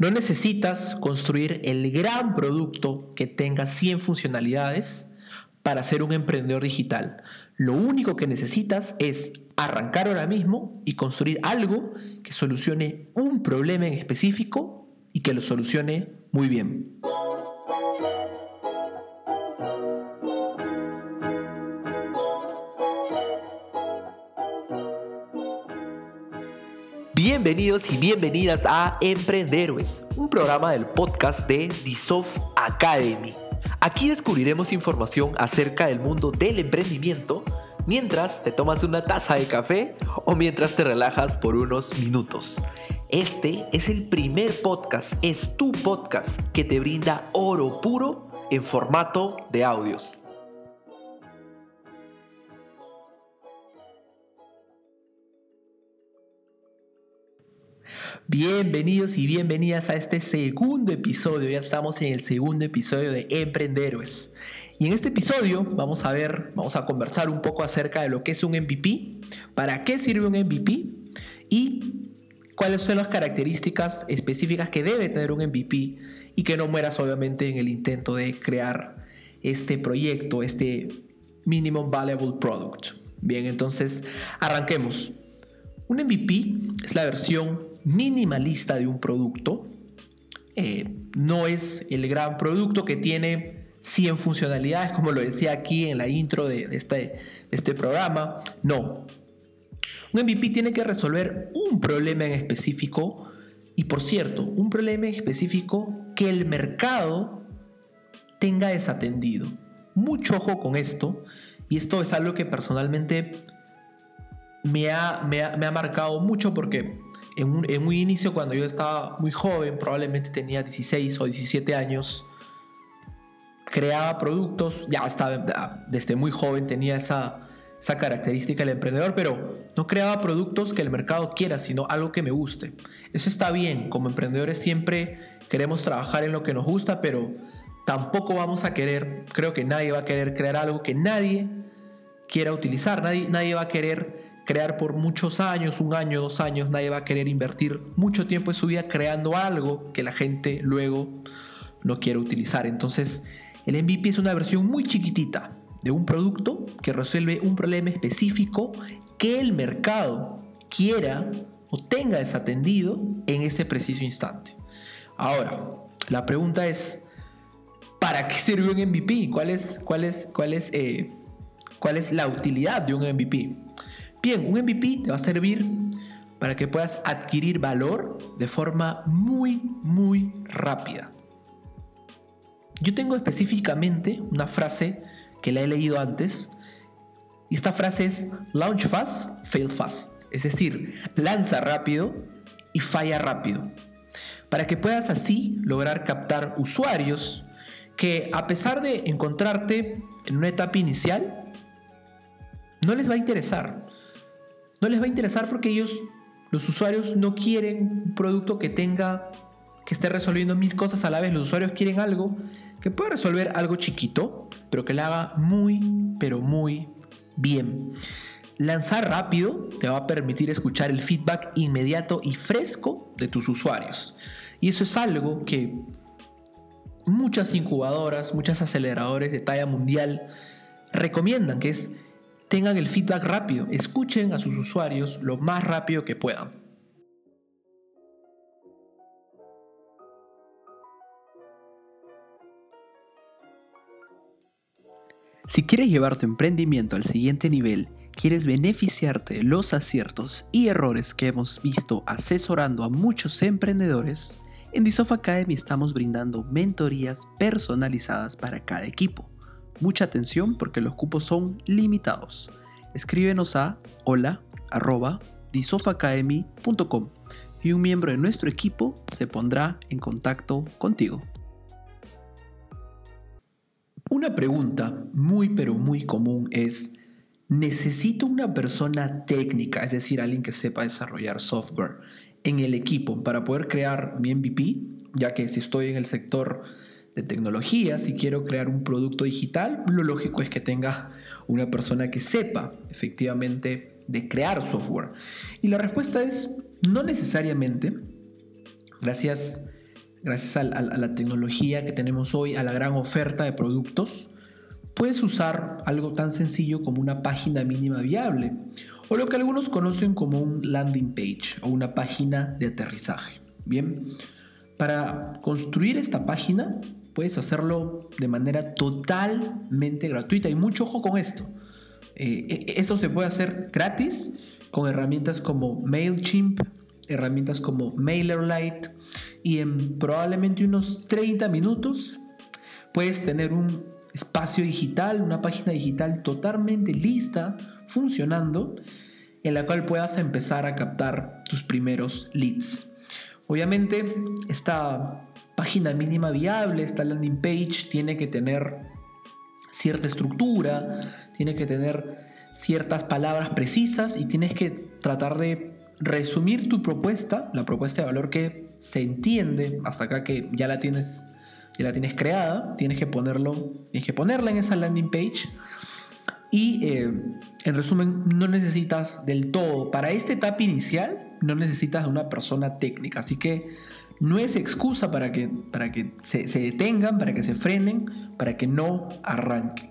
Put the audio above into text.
No necesitas construir el gran producto que tenga 100 funcionalidades para ser un emprendedor digital. Lo único que necesitas es arrancar ahora mismo y construir algo que solucione un problema en específico y que lo solucione muy bien. Bienvenidos y bienvenidas a Emprenderos, un programa del podcast de Disoft Academy. Aquí descubriremos información acerca del mundo del emprendimiento mientras te tomas una taza de café o mientras te relajas por unos minutos. Este es el primer podcast, es tu podcast que te brinda oro puro en formato de audios. Bienvenidos y bienvenidas a este segundo episodio. Ya estamos en el segundo episodio de Emprenderos. Y en este episodio vamos a ver, vamos a conversar un poco acerca de lo que es un MVP, para qué sirve un MVP y cuáles son las características específicas que debe tener un MVP y que no mueras obviamente en el intento de crear este proyecto, este Minimum Valuable Product. Bien, entonces arranquemos. Un MVP es la versión minimalista de un producto. Eh, no es el gran producto que tiene 100 funcionalidades, como lo decía aquí en la intro de, este, este programa. No. Un MVP tiene que resolver un problema en específico y por cierto, un problema en específico que el mercado tenga desatendido. Mucho ojo con esto y esto es algo que personalmente me ha, me ha marcado mucho porque en un, inicio cuando yo estaba muy joven, probablemente tenía 16 o 17 años, creaba productos, ya estaba desde muy joven tenía esa, esa característica del emprendedor, pero no creaba productos que el mercado quiera, sino algo que me guste. Eso está bien, como emprendedores siempre queremos trabajar en lo que nos gusta, pero tampoco vamos a querer, creo que nadie va a querer crear algo que nadie quiera utilizar, nadie, nadie va a querer crear por muchos años, un año, dos años, nadie va a querer invertir mucho tiempo en su vida creando algo que la gente luego no quiere utilizar. Entonces, el MVP es una versión muy chiquitita de un producto que resuelve un problema específico que el mercado quiera o tenga desatendido en ese preciso instante. Ahora, la pregunta es, ¿para qué sirve un MVP? ¿Cuál es, cuál es, cuál es, eh, cuál es la utilidad de un MVP? Bien, un MVP te va a servir para que puedas adquirir valor de forma muy, muy rápida. Yo tengo específicamente una frase que la he leído antes y esta frase es launch fast, fail fast. Es decir, lanza rápido y falla rápido. Para que puedas así lograr captar usuarios que a pesar de encontrarte en una etapa inicial, no les va a interesar no les va a interesar porque ellos, los usuarios, no quieren un producto que tenga, que esté resolviendo mil cosas a la vez. Los usuarios quieren algo que pueda resolver algo chiquito, pero que lo haga muy, pero muy bien. Lanzar rápido te va a permitir escuchar el feedback inmediato y fresco de tus usuarios. Y eso es algo que muchas incubadoras, muchas aceleradores de talla mundial recomiendan, que es tengan el feedback rápido, escuchen a sus usuarios lo más rápido que puedan. Si quieres llevar tu emprendimiento al siguiente nivel, quieres beneficiarte de los aciertos y errores que hemos visto asesorando a muchos emprendedores, en Disof Academy estamos brindando mentorías personalizadas para cada equipo Mucha atención porque los cupos son limitados. Escríbenos a hola.disofacademy.com y un miembro de nuestro equipo se pondrá en contacto contigo. Una pregunta muy pero muy común es, ¿necesito una persona técnica, es decir, alguien que sepa desarrollar software en el equipo para poder crear mi MVP? Ya que si estoy en el sector de tecnología, si quiero crear un producto digital, lo lógico es que tenga una persona que sepa efectivamente de crear software. Y la respuesta es no necesariamente. Gracias gracias a, la tecnología que tenemos hoy, a la gran oferta de productos, puedes usar algo tan sencillo como una página mínima viable o lo que algunos conocen como un landing page o una página de aterrizaje. Bien, para construir esta página puedes hacerlo de manera totalmente gratuita y mucho ojo con esto. Eh, e, esto se puede hacer gratis con herramientas como MailChimp, herramientas como MailerLite y en probablemente unos 30 minutos puedes tener un espacio digital, una página digital totalmente lista, funcionando, en la cual puedas empezar a captar tus primeros leads. Obviamente, esta página mínima viable, esta landing page, tiene que tener cierta estructura, tiene que tener ciertas palabras precisas y tienes que tratar de resumir tu propuesta, la propuesta de valor que se entiende hasta acá que ya la tienes ya la tienes creada, tienes que ponerlo, tienes que ponerla en esa landing page. Y eh, en resumen no necesitas del todo para esta etapa inicial no necesitas de una persona técnica, así que no es excusa para que, para que se, se detengan, para que se frenen, para que no arranquen.